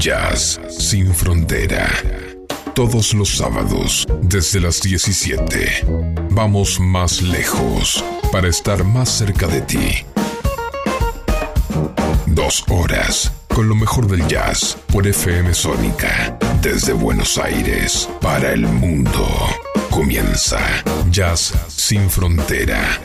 Jazz sin frontera. Todos los sábados, desde las 17. Vamos más lejos para estar más cerca de ti. Dos horas con lo mejor del jazz por FM Sónica. Desde Buenos Aires para el mundo. Comienza Jazz sin frontera.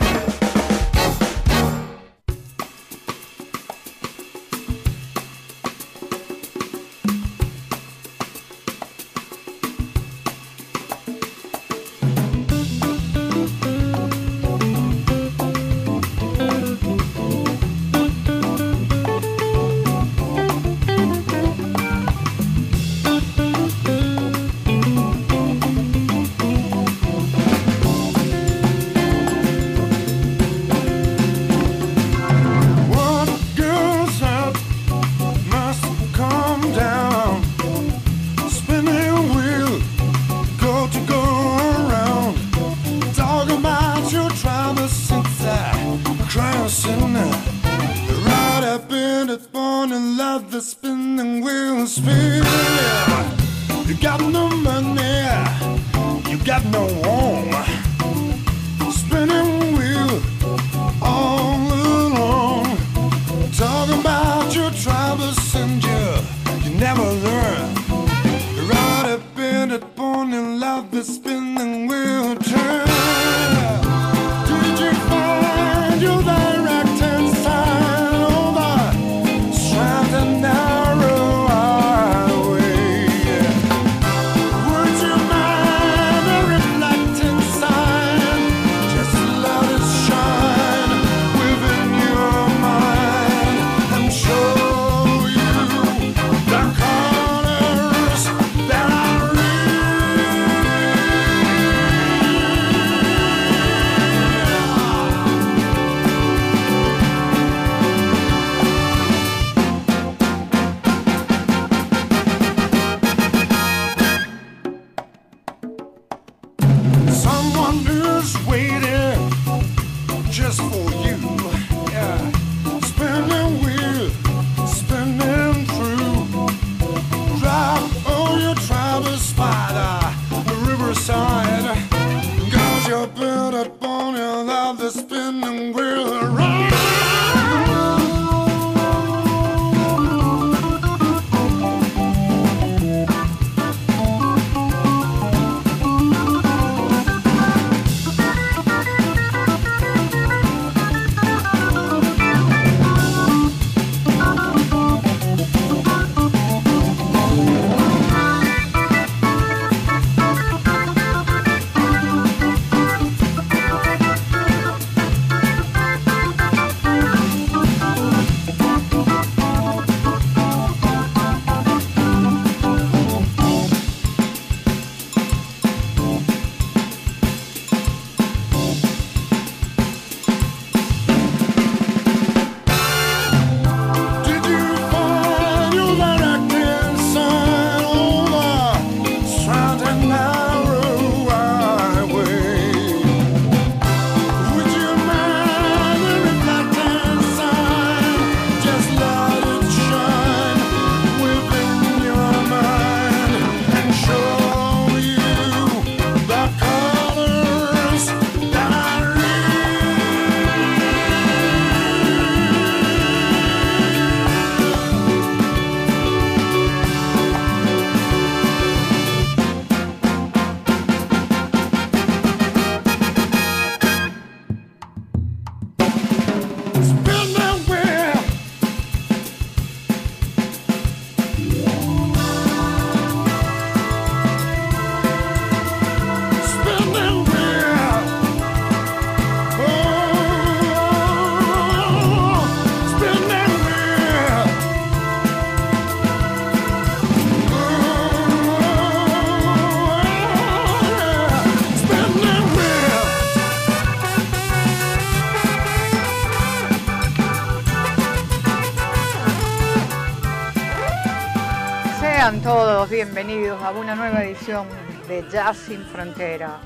De Jazz sin Frontera.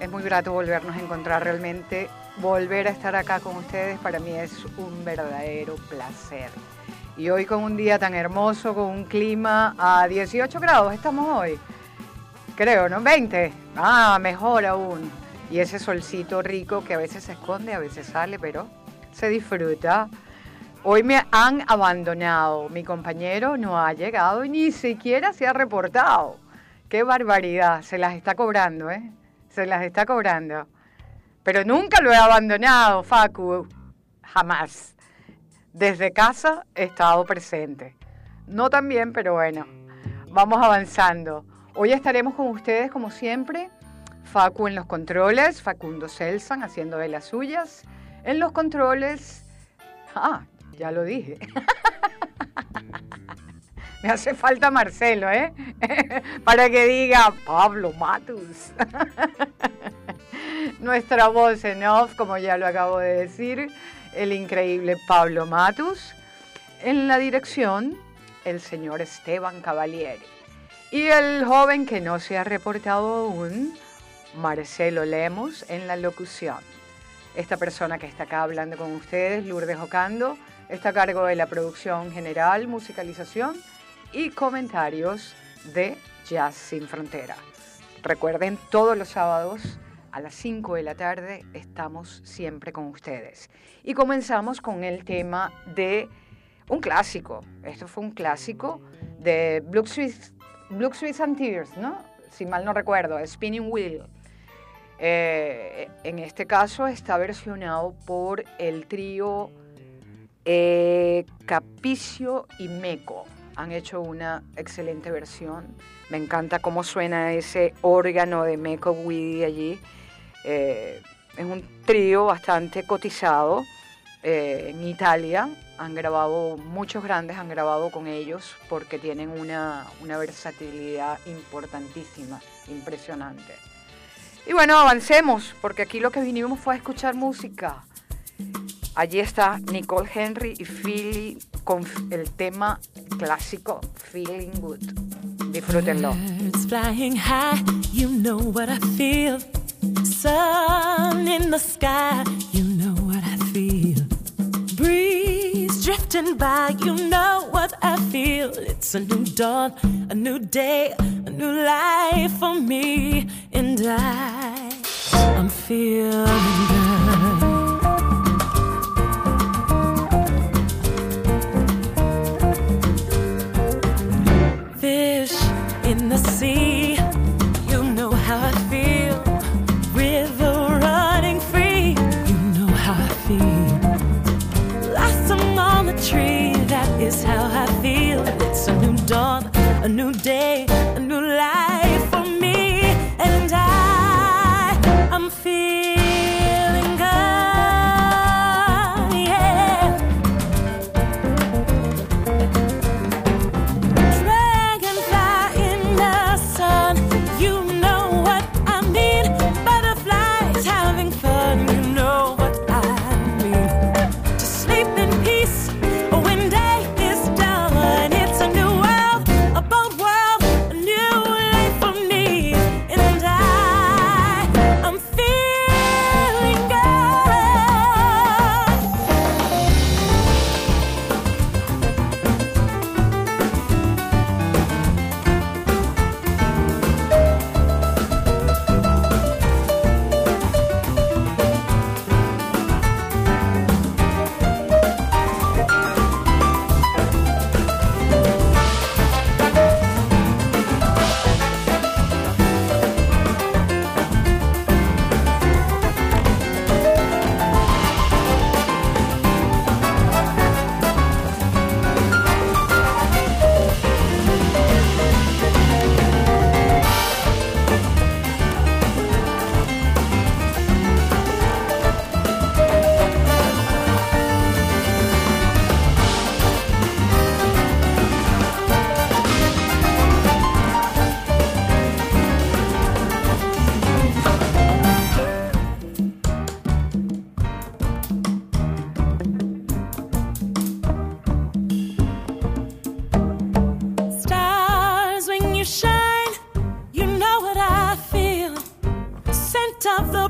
Es muy grato volvernos a encontrar realmente. Volver a estar acá con ustedes para mí es un verdadero placer. Y hoy con un día tan hermoso, con un clima a 18 grados, estamos hoy. Creo, ¿no? 20. Ah, mejor aún. Y ese solcito rico que a veces se esconde, a veces sale, pero se disfruta. Hoy me han abandonado. Mi compañero no ha llegado y ni siquiera se ha reportado. Qué barbaridad. Se las está cobrando, ¿eh? Se las está cobrando. Pero nunca lo he abandonado, Facu. Jamás. Desde casa he estado presente. No tan bien, pero bueno. Vamos avanzando. Hoy estaremos con ustedes como siempre. Facu en los controles, Facundo Celsan haciendo de las suyas. En los controles. Ah, ya lo dije. Me hace falta Marcelo, ¿eh? Para que diga Pablo Matus. Nuestra voz en off, como ya lo acabo de decir, el increíble Pablo Matus. En la dirección, el señor Esteban Cavalieri. Y el joven que no se ha reportado aún, Marcelo Lemos, en la locución. Esta persona que está acá hablando con ustedes, Lourdes Ocando, está a cargo de la producción general, musicalización y comentarios de Jazz Sin Frontera. Recuerden, todos los sábados a las 5 de la tarde estamos siempre con ustedes. Y comenzamos con el tema de un clásico. Esto fue un clásico de Blue Swiss and Tears, ¿no? Si mal no recuerdo, Spinning Wheel. Eh, en este caso está versionado por el trío eh, Capicio y Meco. Han hecho una excelente versión. Me encanta cómo suena ese órgano de Meco Guidi allí. Eh, es un trío bastante cotizado eh, en Italia. Han grabado, muchos grandes han grabado con ellos porque tienen una, una versatilidad importantísima, impresionante. Y bueno, avancemos, porque aquí lo que vinimos fue a escuchar música. Allí está Nicole Henry y Philly con el tema clásico Feeling Good. Disfrútenlo. Birds flying high, you know what I feel. Sun in the sky, you know what I feel. Breeze drifting by, you know what I feel. It's a new dawn, a new day, a new life for me, and I, I'm feeling good. In the sea, shine, you know what I feel. Scent of the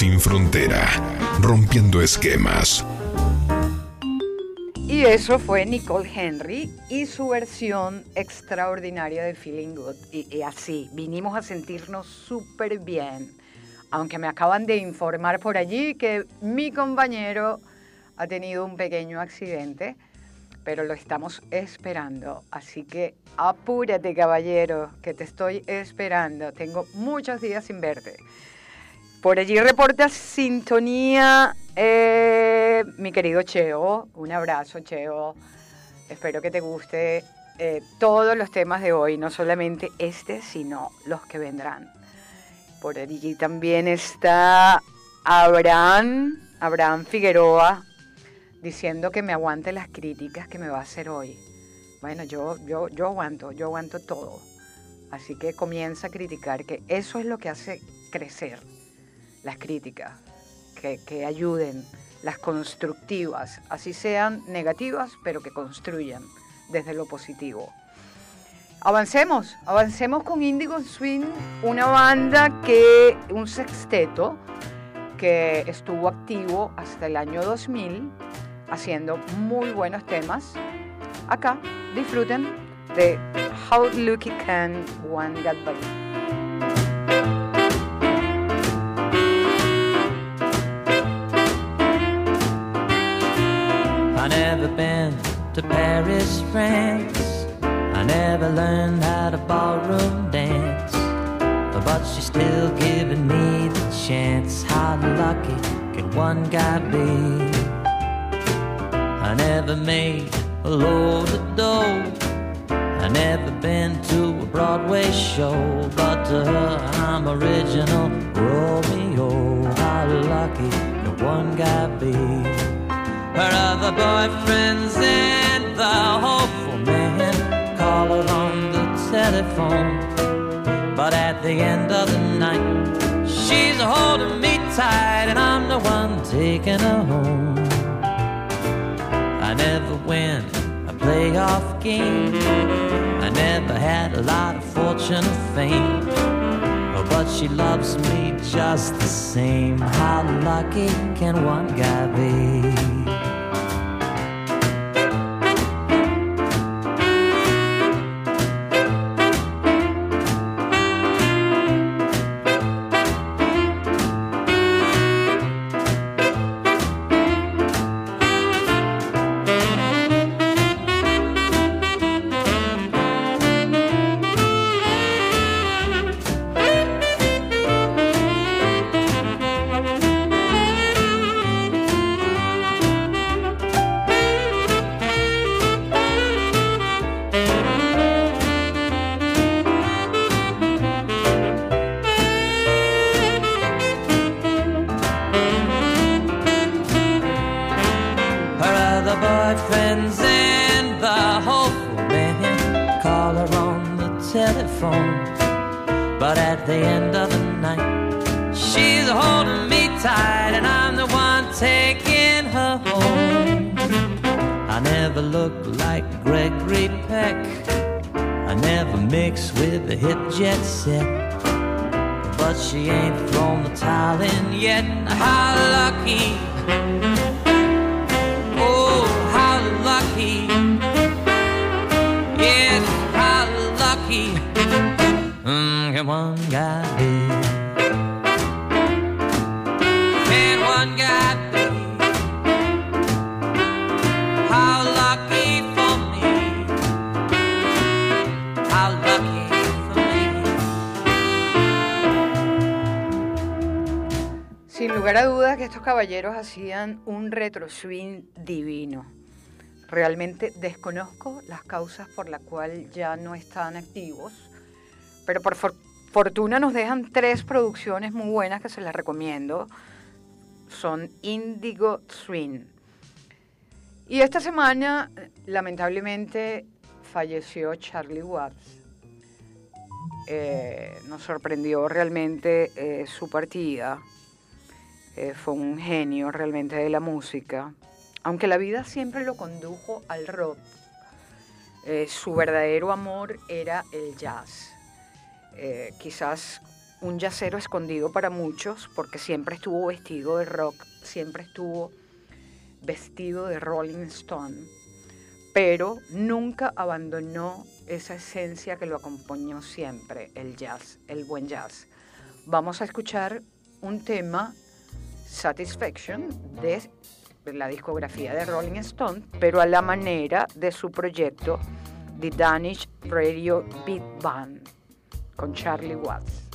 Sin Frontera, rompiendo esquemas. Y eso fue Nicole Henry y su versión extraordinaria de Feeling Good. Y, así, vinimos a sentirnos súper bien. Aunque me acaban de informar por allí que mi compañero ha tenido un pequeño accidente, pero lo estamos esperando. Así que apúrate, caballero, que te estoy esperando. Tengo muchos días sin verte. Por allí reporta sintonía eh, mi querido Cheo. Un abrazo, Cheo. Espero que te guste eh, todos los temas de hoy, no solamente este, sino los que vendrán. Por allí también está Abraham, Abraham Figueroa, diciendo que me aguante las críticas que me va a hacer hoy. Bueno, yo, yo, yo aguanto, yo aguanto todo. Así que comienza a criticar, que eso es lo que hace crecer las críticas, que, que ayuden, las constructivas, así sean negativas, pero que construyan desde lo positivo. Avancemos, avancemos con Indigo Swing, una banda que, un sexteto que estuvo activo hasta el año 2000, haciendo muy buenos temas. Acá, disfruten de How Lucky Can One Get By. To Paris, France. I never learned how to ballroom dance. But she's still giving me the chance. How lucky can one guy be? I never made a load of dough. I never been to a Broadway show, but to her I'm original Romeo. How lucky can one guy be? Her other boyfriends and the hopeful man call her on the telephone. But at the end of the night, she's holding me tight, and I'm the one taking her home. I never win a playoff game. I never had a lot of fortune or fame. Oh, But she loves me just the same. How lucky can one guy be? Hacían un retro swing divino. Realmente desconozco las causas por las cuales ya no están activos, pero por for- fortuna nos dejan tres producciones muy buenas que se las recomiendo. Son Indigo Swing. Y esta semana, lamentablemente, falleció Charlie Watts. Eh, nos sorprendió realmente eh, su partida. Eh, fue un genio realmente de la música. Aunque la vida siempre lo condujo al rock, eh, su verdadero amor era el jazz. Eh, quizás un jazzero escondido para muchos, porque siempre estuvo vestido de rock, siempre estuvo vestido de Rolling Stone, pero nunca abandonó esa esencia que lo acompañó siempre, el jazz, el buen jazz. Vamos a escuchar un tema, Satisfaction, de la discografía de Rolling Stone, pero a la manera de su proyecto The Danish Radio Beat Band, con Charlie Watts.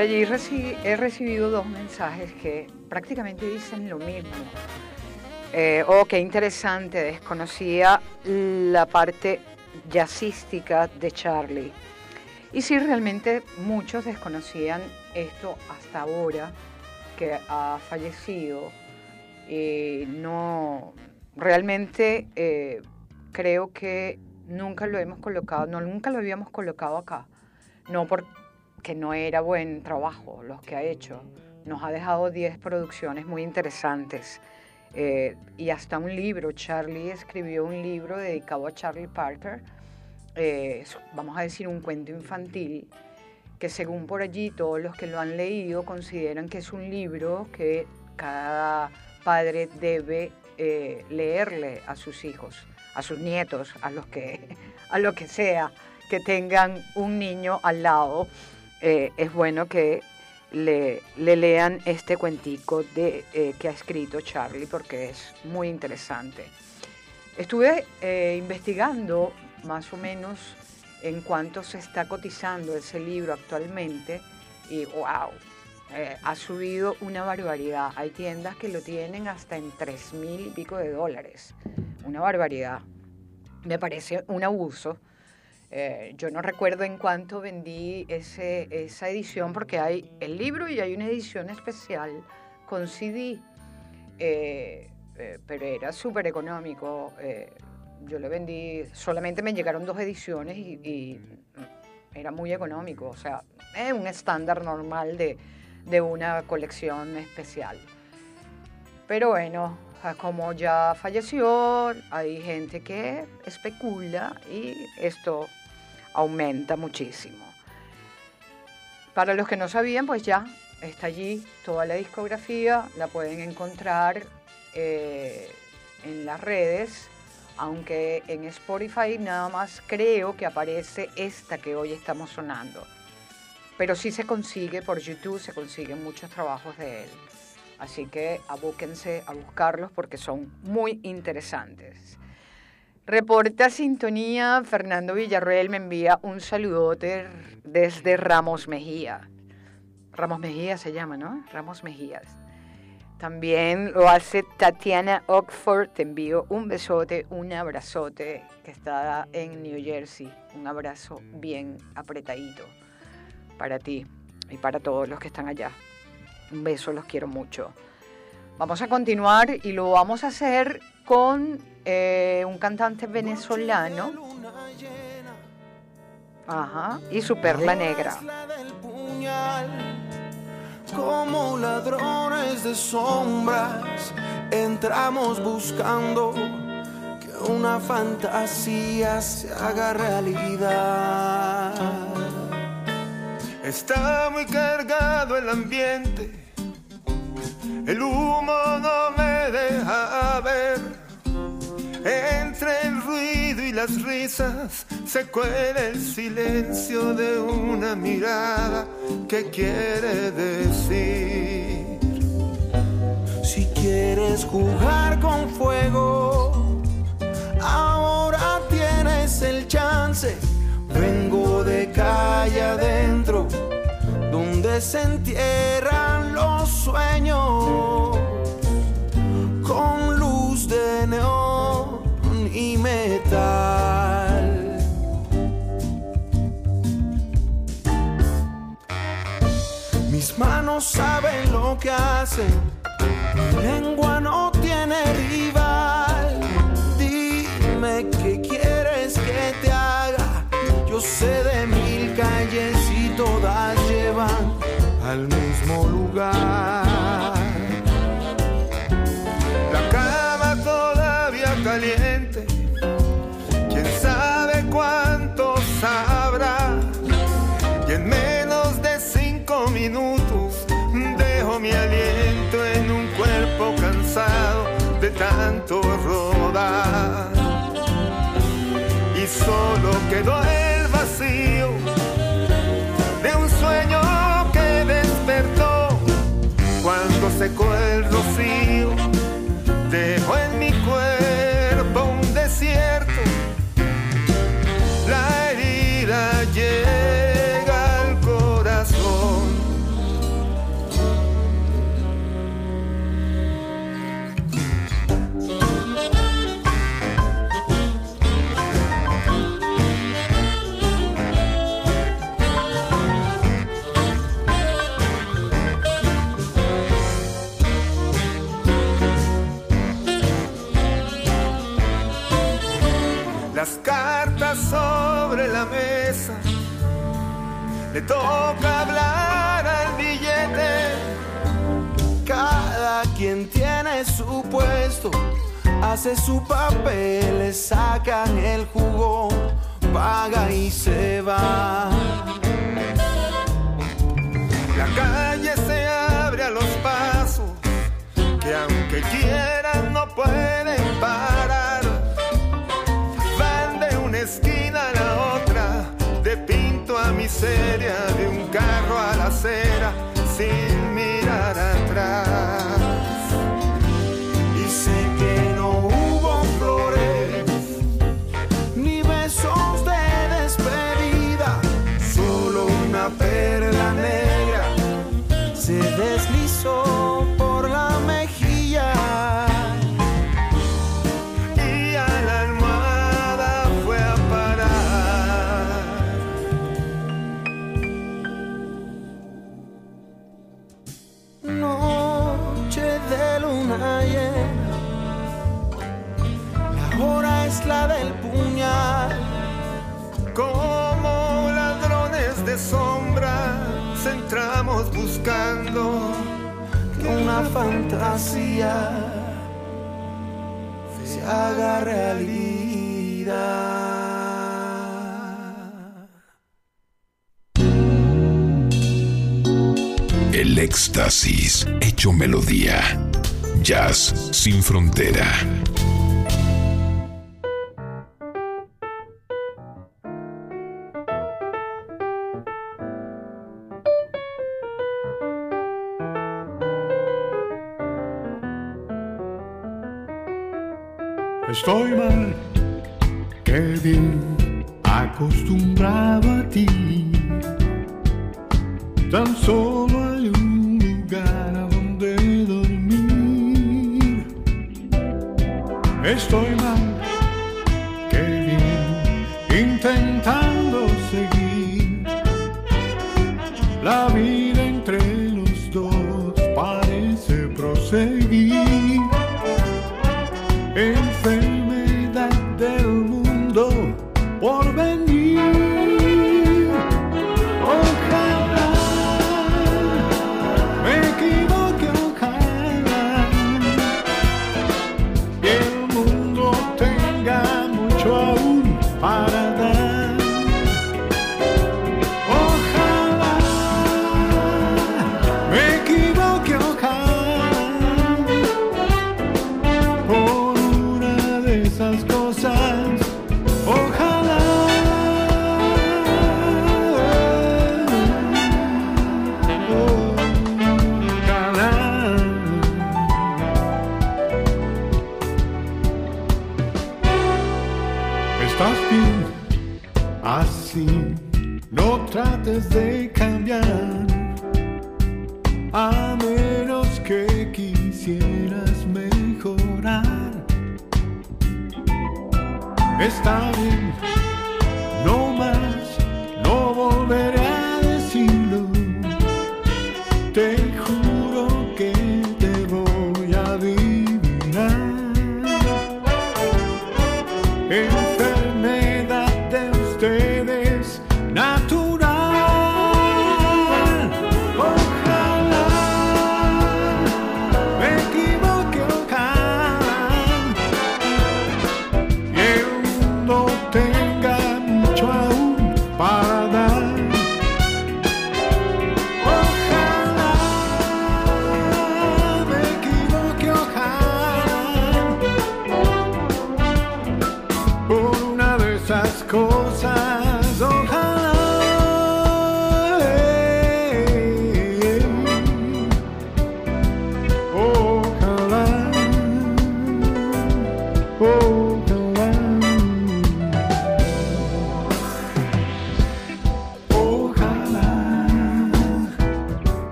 Por allí he recibido dos mensajes que prácticamente dicen lo mismo. Eh, oh, qué interesante, desconocía la parte jazzística de Charlie. Y sí, realmente muchos desconocían esto hasta ahora que ha fallecido. Y no, realmente eh, creo que nunca lo hemos colocado, no, nunca lo habíamos colocado acá. No porque no era buen trabajo los que ha hecho. Nos ha dejado 10 producciones muy interesantes. eh, y hasta un libro. Charlie escribió un libro dedicado a Charlie Parker. eh, vamos a decir, un cuento infantil que según por allí todos los que lo han leído consideran que es un libro que cada padre debe eh, leerle a sus hijos, a sus nietos, a los que, a lo que sea, que tengan un niño al lado. Eh, es bueno que le, le lean este cuentico de, eh, que ha escrito Charlie porque es muy interesante. Estuve eh, investigando más o menos en cuánto se está cotizando ese libro actualmente y wow, eh, ha subido una barbaridad. Hay tiendas que lo tienen hasta en tres mil y pico de dólares. Una barbaridad. Me parece un abuso. Eh, yo no recuerdo en cuánto vendí ese, esa edición porque hay el libro y hay una edición especial con CD. Eh, eh, pero era súper económico. yo le vendí, solamente me llegaron dos ediciones y, y era muy económico. O sea, es un estándar normal de, de una colección especial. Pero bueno, ah, como ya falleció, hay gente que especula y esto aumenta muchísimo. Para los que no sabían, pues ya está allí toda la discografía, la pueden encontrar eh, en las redes, aunque en Spotify nada más creo que aparece esta que hoy estamos sonando. Pero sí se consigue por YouTube, se consiguen muchos trabajos de él. Así que abúquense a buscarlos porque son muy interesantes. Reporta sintonía, Fernando Villarreal me envía un saludote desde Ramos Mejía. Ramos Mejía se llama, ¿no? Ramos Mejías. También lo hace Tatiana Oxford, te envío un besote, un abrazote, que está en New Jersey. Un abrazo bien apretadito para ti y para todos los que están allá. Un beso, los quiero mucho. Vamos a continuar y lo vamos a hacer con eh, un cantante venezolano. Ajá, y su perla negra. Como ladrones de sombras, entramos buscando que una fantasía se haga realidad. Está muy cargado el ambiente, el humo no me deja ver. Las risas se cuela el silencio de una mirada que quiere decir. Si quieres jugar con fuego, ahora tienes el chance. Vengo de calle adentro, donde se entierran los sueños con luz de neón y metal. Mis manos saben lo que hacen, mi lengua no tiene rival. Dime qué quieres que te haga. Yo sé de mil calles y todas llevan al mismo lugar. Tanto rodar. Y solo quedó Toca hablar al billete. Cada quien tiene su puesto, hace su papel, le sacan el jugo, paga y se va. La calle se abre a los pasos, que aunque quieran no pueden parar. Van de una esquina a la otra, miseria, de un carro a la acera, sin luna llena, la hora es la del puñal. Como ladrones de sombra, entramos buscando una fantasía se haga realidad. El éxtasis hecho melodía. Jazz sin frontera. Estoy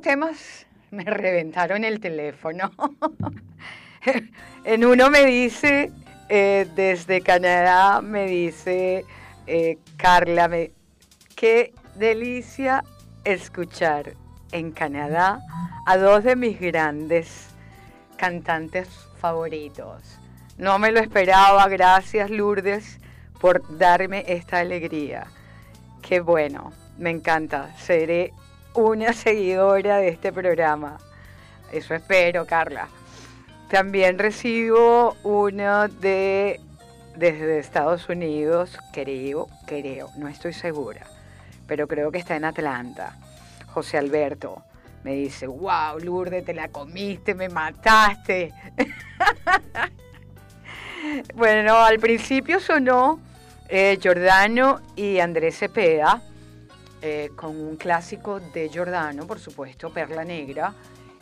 temas me reventaron el teléfono. en uno me dice, eh, desde Canadá, me dice eh, Carla, me- qué delicia escuchar en Canadá a dos de mis grandes cantantes favoritos. No me lo esperaba, gracias Lourdes por darme esta alegría. Qué bueno, me encanta, seré una seguidora de este programa. Eso espero, Carla. También recibo uno de desde Estados Unidos, creo, creo, no estoy segura, pero creo que está en Atlanta. José Alberto me dice, wow, Lourdes, te la comiste, me mataste. bueno, al principio sonó eh, Giordano y Andrés Cepeda, eh, con un clásico de Giordano, por supuesto, Perla Negra.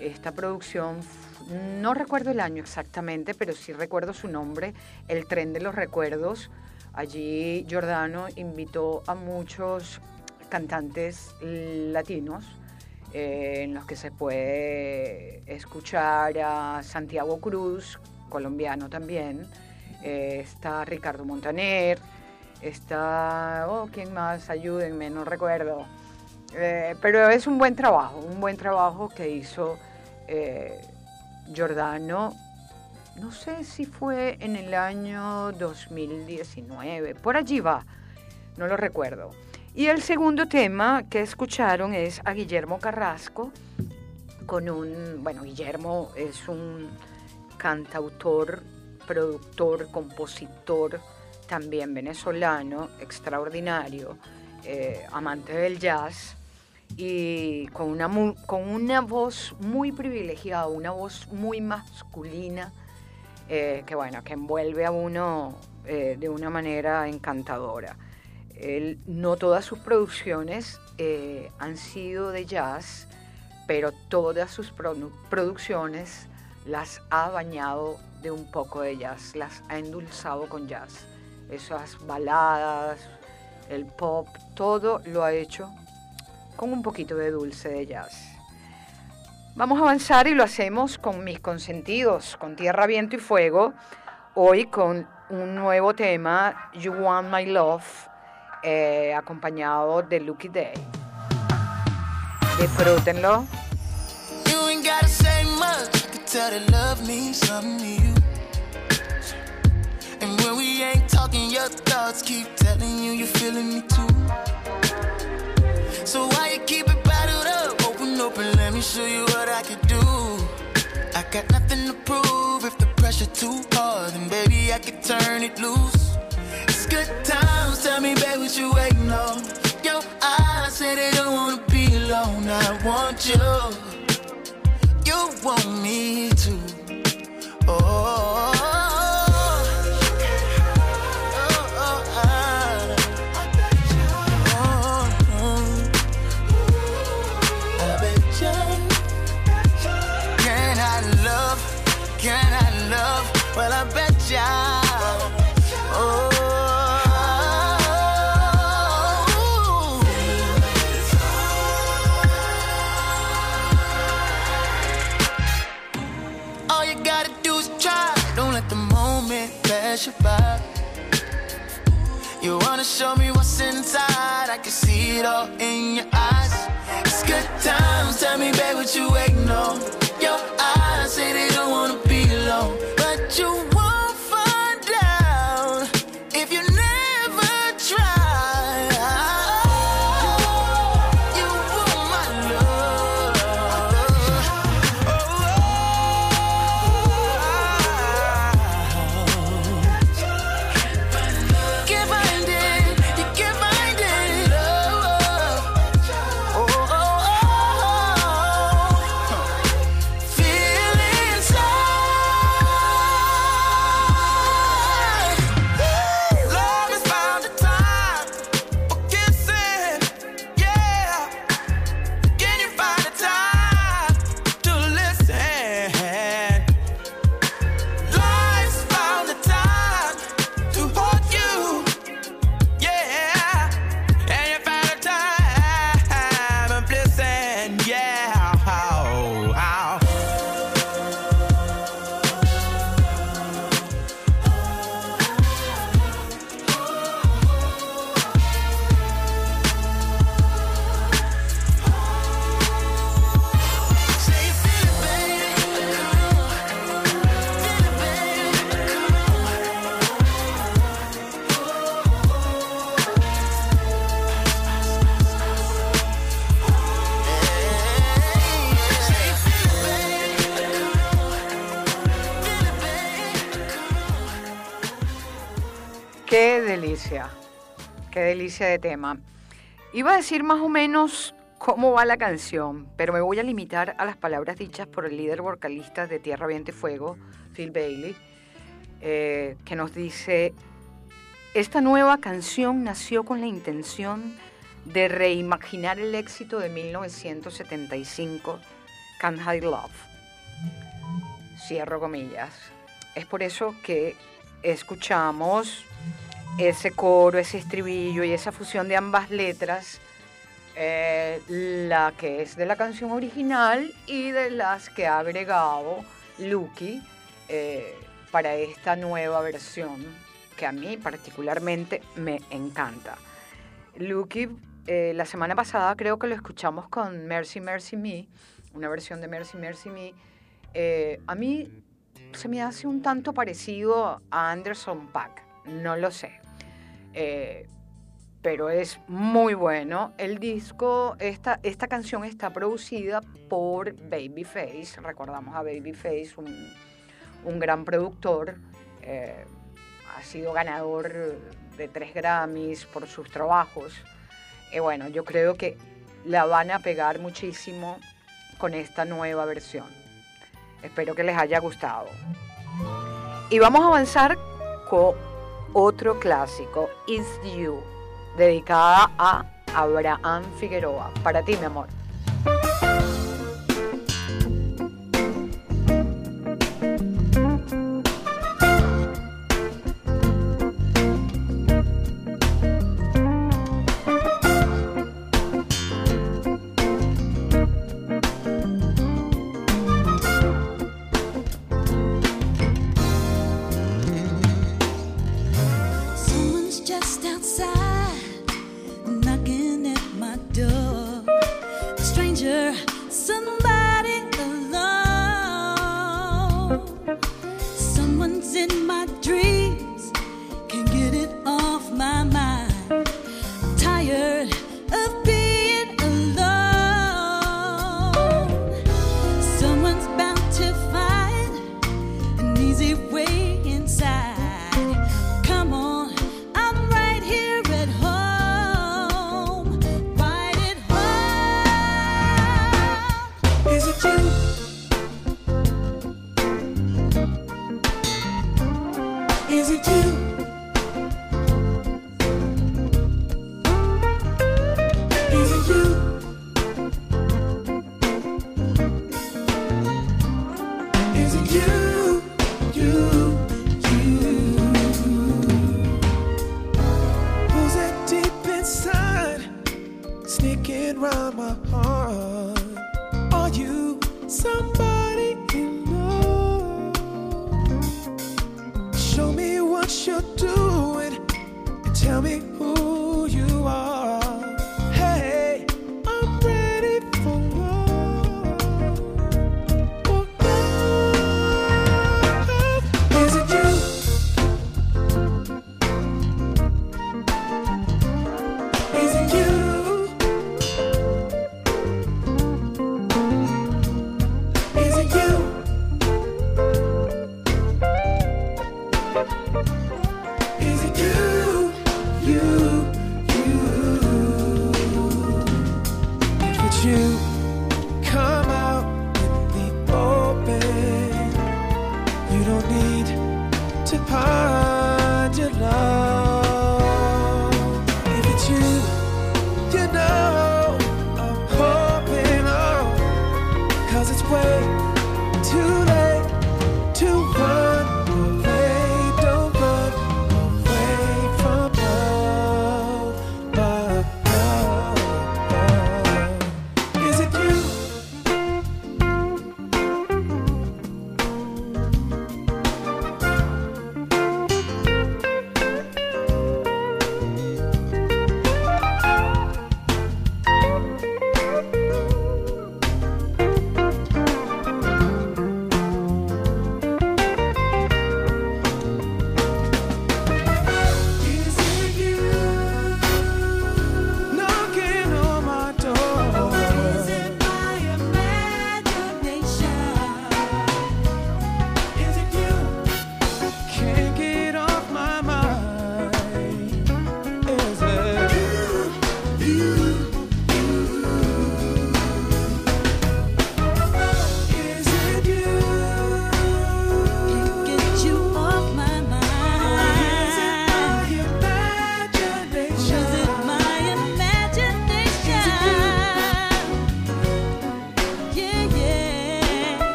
Esta producción, no recuerdo el año exactamente, pero sí recuerdo su nombre, El Tren de los Recuerdos. Allí Giordano invitó a muchos cantantes latinos, eh, en los que se puede escuchar a Santiago Cruz, colombiano también, eh, está Ricardo Montaner, está, oh, ¿quién más? Ayúdenme, no recuerdo. Eh, pero es un buen trabajo, un buen trabajo que hizo eh, Giordano, no sé si fue en el año 2019, por allí va, no lo recuerdo. Y el segundo tema que escucharon es a Guillermo Carrasco, con un, bueno, Guillermo es un cantautor, productor, compositor, también venezolano, extraordinario, eh, amante del jazz y con una, con una voz muy privilegiada, una voz muy masculina, eh, que bueno, que envuelve a uno eh, de una manera encantadora. Él, no todas sus producciones han sido de jazz, pero todas sus produ- producciones las ha bañado de un poco de jazz, las ha endulzado con jazz. Esas baladas, el pop, todo lo ha hecho con un poquito de dulce de jazz. Vamos a avanzar y lo hacemos con mis consentidos, con Tierra, Viento y Fuego, hoy con un nuevo tema, You Want My Love, eh, acompañado de Lucky Day. Disfrútenlo. And when we ain't talking, your thoughts keep telling you you're feeling me too. So why you keep it bottled up? Open, open, let me show you what I can do. I got nothing to prove. If the pressure too hard, then baby I can turn it loose. It's good times. Tell me, babe, what you waiting on? Your eyes say they don't wanna be alone. I want you you want me to. Oh, qué delicia de tema. Iba a decir más o menos cómo va la canción, pero me voy a limitar a las palabras dichas por el líder vocalista de Tierra, Viento y Fuego, Phil Bailey, eh, que nos dice, esta nueva canción nació con la intención de reimaginar el éxito de 1975, Can't Hide Love. Cierro comillas. Es por eso que escuchamos ese coro, ese estribillo y esa fusión de ambas letras, eh, la que es de la canción original y de las que ha agregado Lucky eh, para esta nueva versión que a mí particularmente me encanta. Lucky, eh, la semana pasada creo que lo escuchamos con Mercy Mercy Me, una versión de Mercy Mercy Me. A mí se me hace un tanto parecido a Anderson Pack, no lo sé. Eh, pero es muy bueno. El disco, esta, esta canción está producida por Babyface. Recordamos a Babyface, un, un gran productor. eh, ha sido ganador de tres Grammys por sus trabajos. Y bueno, yo creo que la van a pegar muchísimo con esta nueva versión. Espero que les haya gustado. Y vamos a avanzar con otro clásico, Is You, dedicada a Abraham Figueroa. Para ti, mi amor.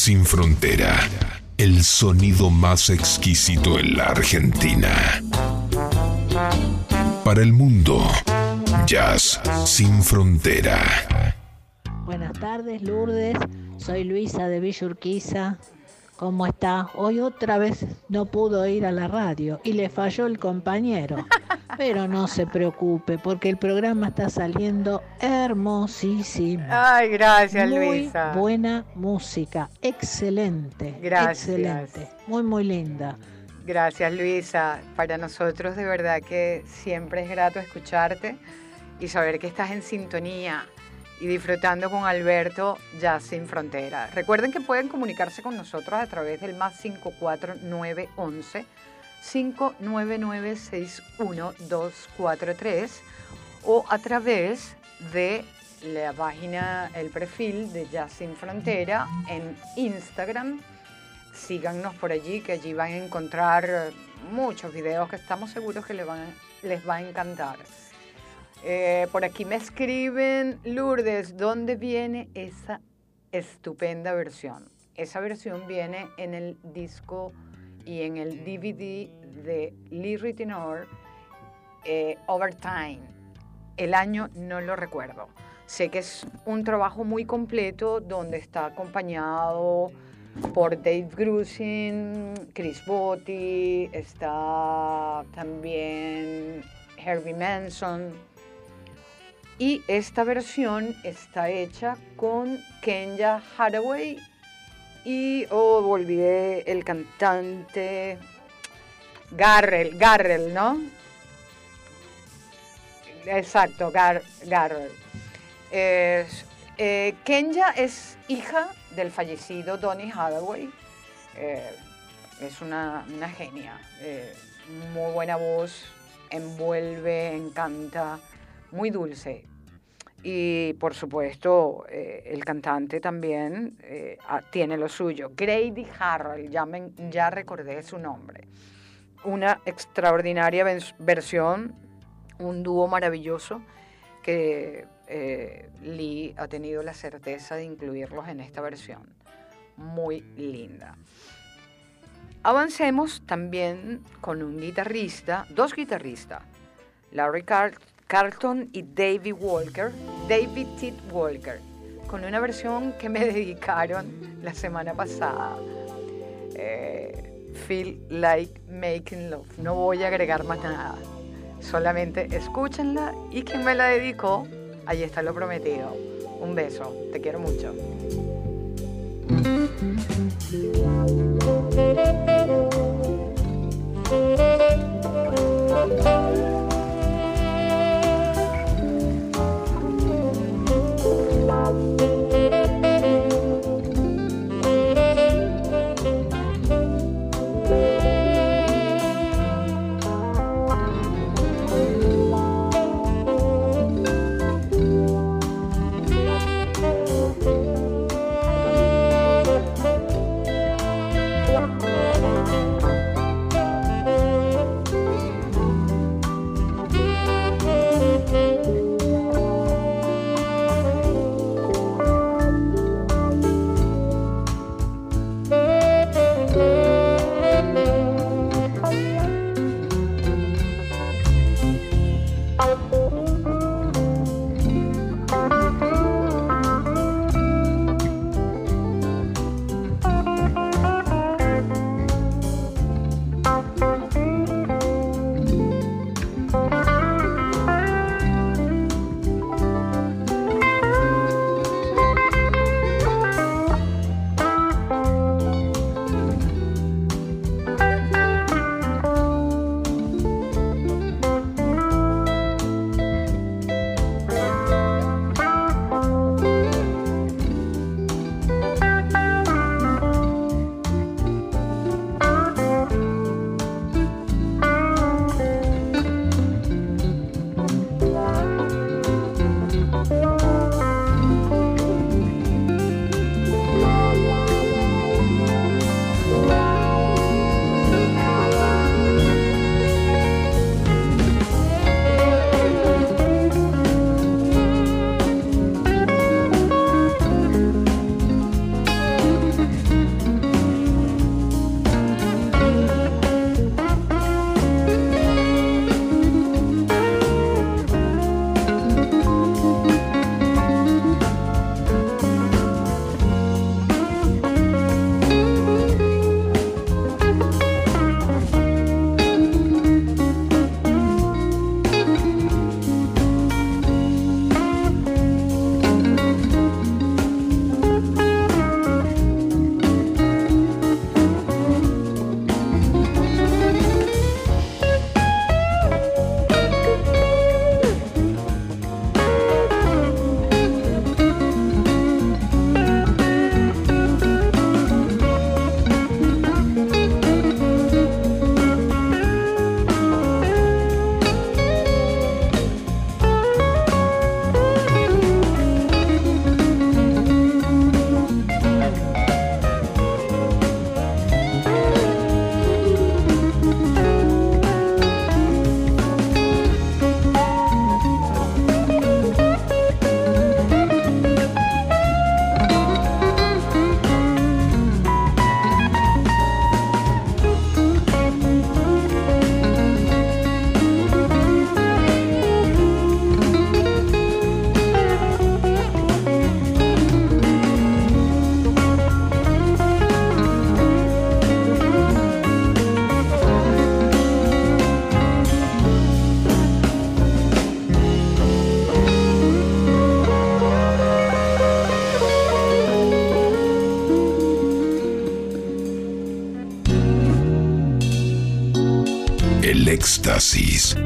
Sin frontera. El sonido más exquisito en la Argentina. Para el mundo. Jazz sin frontera. Buenas tardes, Lourdes. Soy Luisa de Villa Urquiza. ¿Cómo está? Hoy otra vez no pudo ir a la radio y le falló el compañero. Pero no se preocupe porque el programa está saliendo hermosísimo. Ay, gracias, Muy Luisa. buena música, excelente. Gracias. Excelente, muy muy linda. Gracias, Luisa. Para nosotros de verdad que siempre es grato escucharte y saber que estás en sintonía y disfrutando con Alberto ya sin frontera. Recuerden que pueden comunicarse con nosotros a través del más 54911 599-61243 o a través de la página, el perfil de Jazz Sin Frontera en Instagram. Síganos por allí, que allí van a encontrar muchos videos que estamos seguros que les, van, les va a encantar. Eh, por aquí me escriben, Lourdes, ¿dónde viene esa estupenda versión? Esa versión viene en el disco y en el DVD de Lee Ritenour, eh, Overtime. El año no lo recuerdo. Sé que es un trabajo muy completo donde está acompañado por Dave Grusin, Chris Botti, está también Herbie Manson. Y esta versión está hecha con Kenya Hathaway y, oh, olvidé el cantante Garrel, Garrel, ¿no? Exacto, Gar, Garrel. Eh, Kenya es hija del fallecido Donny Hathaway. Eh, es una, una genia. eh, muy buena voz, envuelve, encanta, muy dulce. Y por supuesto, eh, el cantante también eh, tiene lo suyo. Grady Harrell, ya, recordé su nombre. Una extraordinaria versión, un dúo maravilloso que eh, Lee ha tenido la certeza de incluirlos en esta versión. Muy linda. Avancemos también con un guitarrista, dos guitarristas, Larry Car- Carlton y David Walker, David Tit Walker, con una versión que me dedicaron la semana pasada. Eh, Feel like making love. No voy a agregar más nada. Solamente escúchenla y quien me la dedicó, ahí está lo prometido. Un beso, te quiero mucho.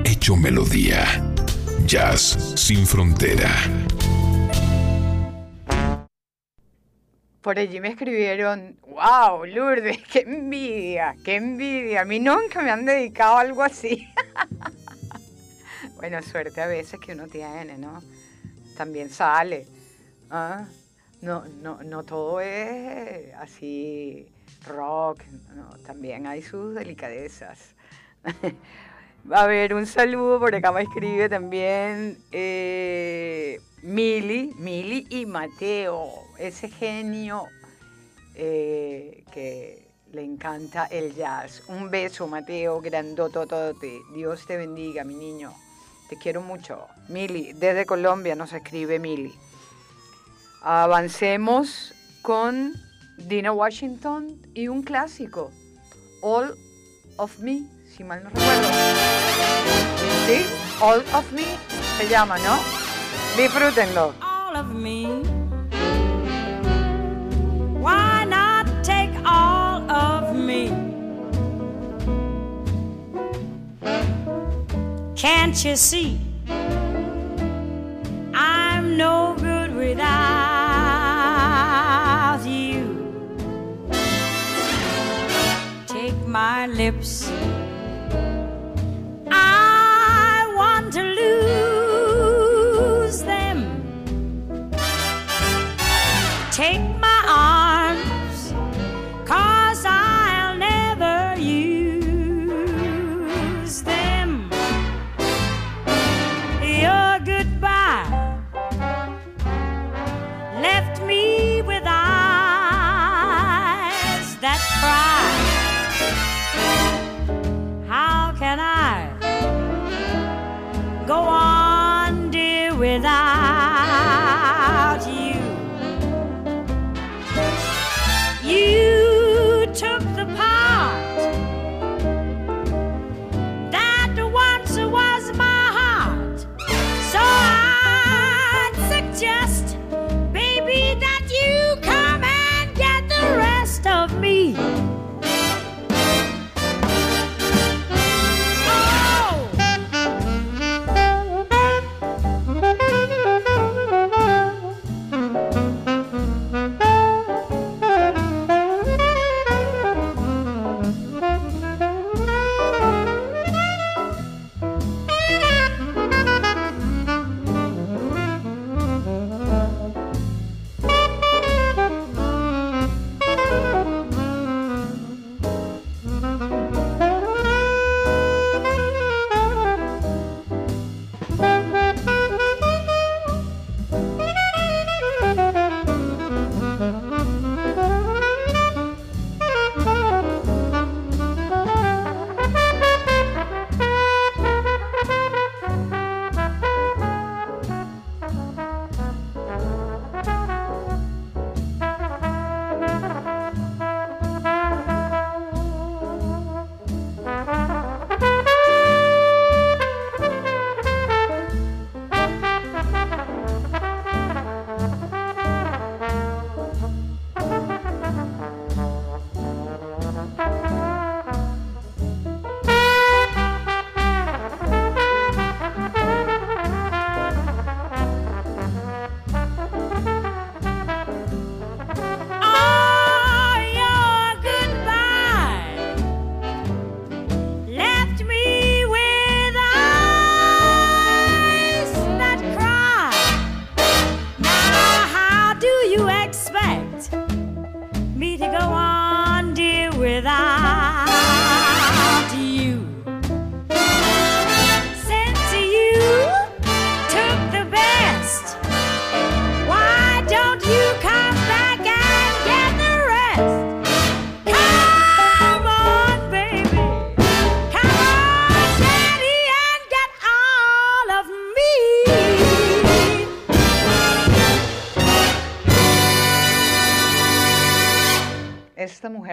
Hecho melodía. Jazz sin frontera. Por allí me escribieron, wow, Lourdes, qué envidia, qué envidia. A mí nunca me han dedicado algo así. bueno, suerte a veces que uno tiene, ¿no? También sale. ¿ah? No, no, no todo es así rock, no, también hay sus delicadezas. A ver, un saludo por acá me escribe también eh, Mili, Mili y Mateo, ese genio eh, que le encanta el jazz. Un beso, Mateo, grandototote. Dios te bendiga, mi niño. Te quiero mucho. Mili, desde Colombia nos escribe Mili. Avancemos con Dina Washington y un clásico, All of Me, si mal no recuerdo. ¿Sí? All of Me se llama, ¿no? Disfrútenlo. all of me. Why not take all of me? Can't you see? I'm no good without you. Take my lips.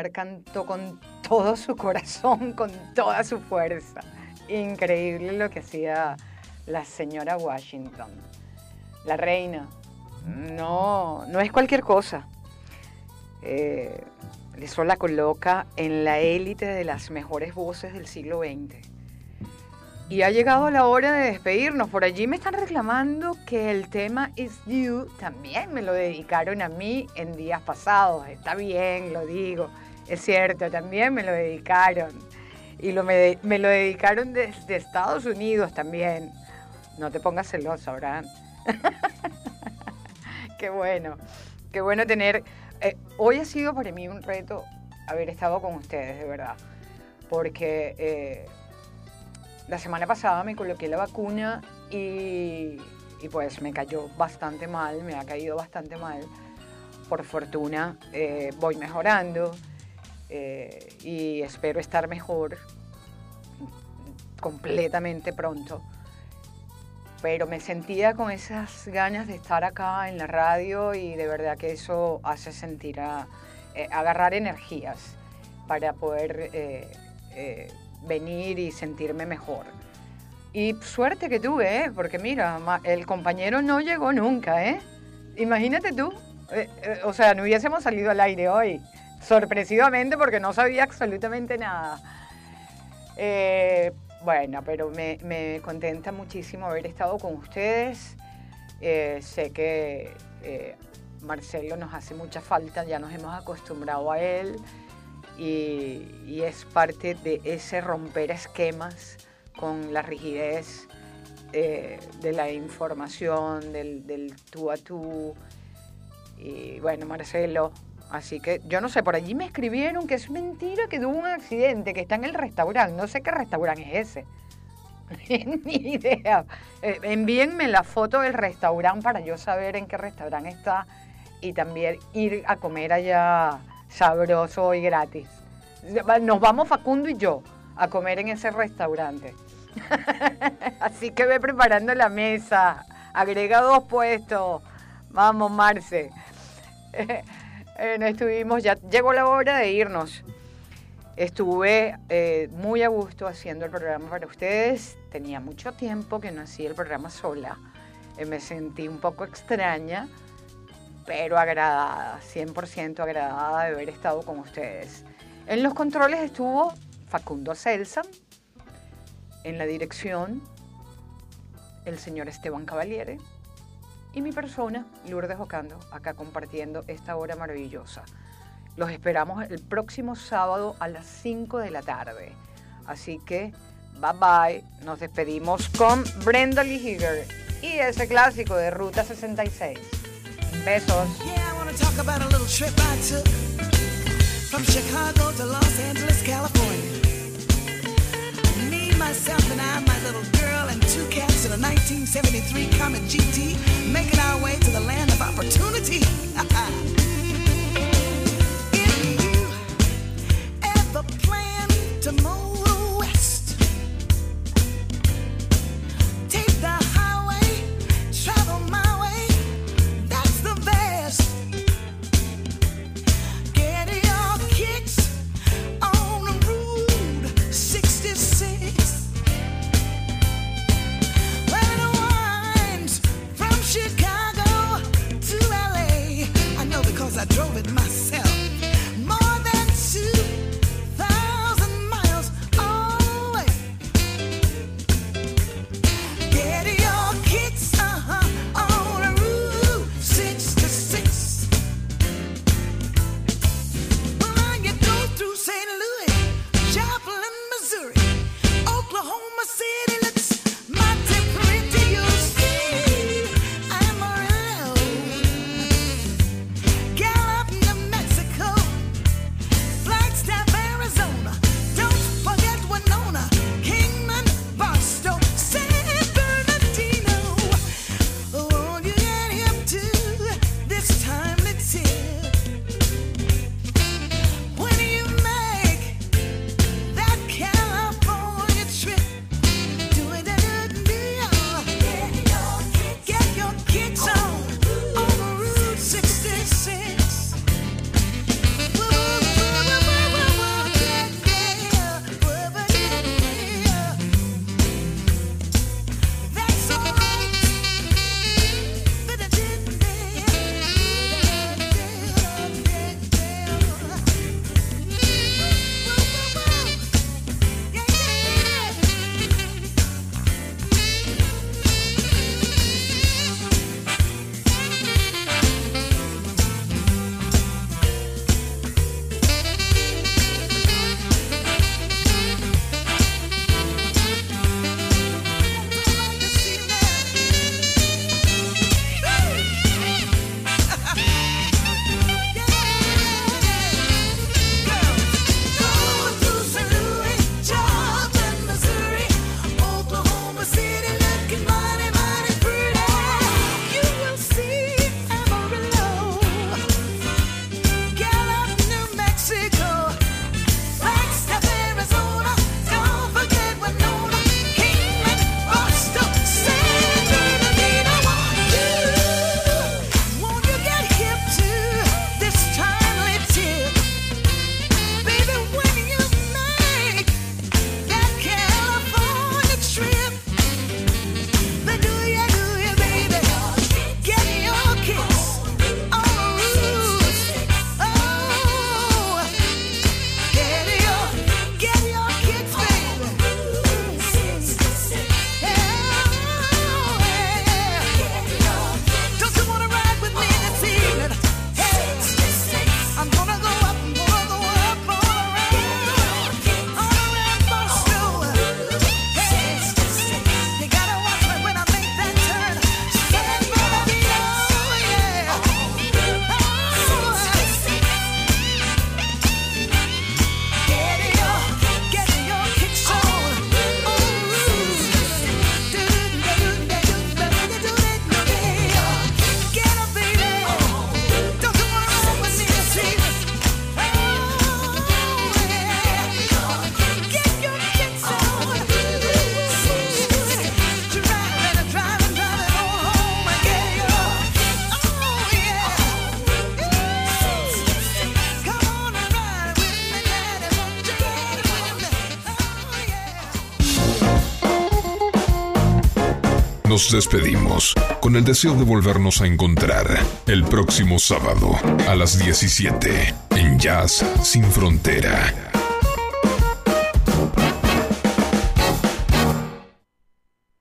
Cantó con todo su corazón, con toda su fuerza. Increíble lo que hacía la señora Washington, la reina. No, no es cualquier cosa. Eh, eso la coloca en la élite de las mejores voces del siglo XX. Y ha llegado la hora de despedirnos. Por allí me están reclamando que el tema Is You también me lo dedicaron a mí en días pasados. Está bien, lo digo. Es cierto, también me lo dedicaron. Y me, lo dedicaron desde Estados Unidos también. No te pongas celoso, Abraham. qué bueno, qué bueno tener... eh, hoy ha sido para mí un reto haber estado con ustedes, de verdad. Porque eh, la semana pasada me coloqué la vacuna y, y pues me cayó bastante mal, me ha caído bastante mal. Por fortuna eh, voy mejorando eh, y espero estar mejor completamente pronto. Pero me sentía con esas ganas de estar acá en la radio y de verdad que eso hace sentir eh, agarrar energías para poder eh, venir y sentirme mejor. Y suerte que tuve, porque mira, el compañero no llegó nunca, ¿eh? Imagínate tú, o sea, no hubiésemos salido al aire hoy, sorpresivamente porque no sabía absolutamente nada. Eh, bueno, pero me, me contenta muchísimo haber estado con ustedes. Eh, sé que eh, Marcelo nos hace mucha falta, ya nos hemos acostumbrado a él y, y es parte de ese romper esquemas con la rigidez eh, de la información, del, del tú a tú. Y bueno, Marcelo, así que yo no sé, por allí me escribieron que es mentira que tuvo un accidente, que está en el restaurante. No sé qué restaurante es ese. Ni idea. Eh, envíenme la foto del restaurante para yo saber en qué restaurante está y también ir a comer allá sabroso y gratis. Nos vamos Facundo y yo a comer en ese restaurante. Así que ve preparando la mesa. Agrega dos puestos. Vamos, Marce. Eh, no estuvimos, ya llegó la hora de irnos. Estuve eh, muy a gusto haciendo el programa para ustedes. Tenía mucho tiempo que no hacía el programa sola. Eh, me sentí un poco extraña, pero agradada, 100% agradada de haber estado con ustedes. En los controles estuvo Facundo Celsa, en la dirección el señor Esteban Cavaliere y mi persona, Lourdes Ocando, acá compartiendo esta hora maravillosa. Los esperamos el próximo sábado a las 5 de la tarde. Así que, bye bye. Nos despedimos con Brenda Lee Higger y ese clásico de Ruta 66. Besos. Yeah, myself, and I, my little girl, and two cats in a 1973 Comet GT, making our way to the land of opportunity. if you ever plan to move I drove it Nos despedimos con el deseo de volvernos a encontrar el próximo sábado a las 17 en Jazz Sin Frontera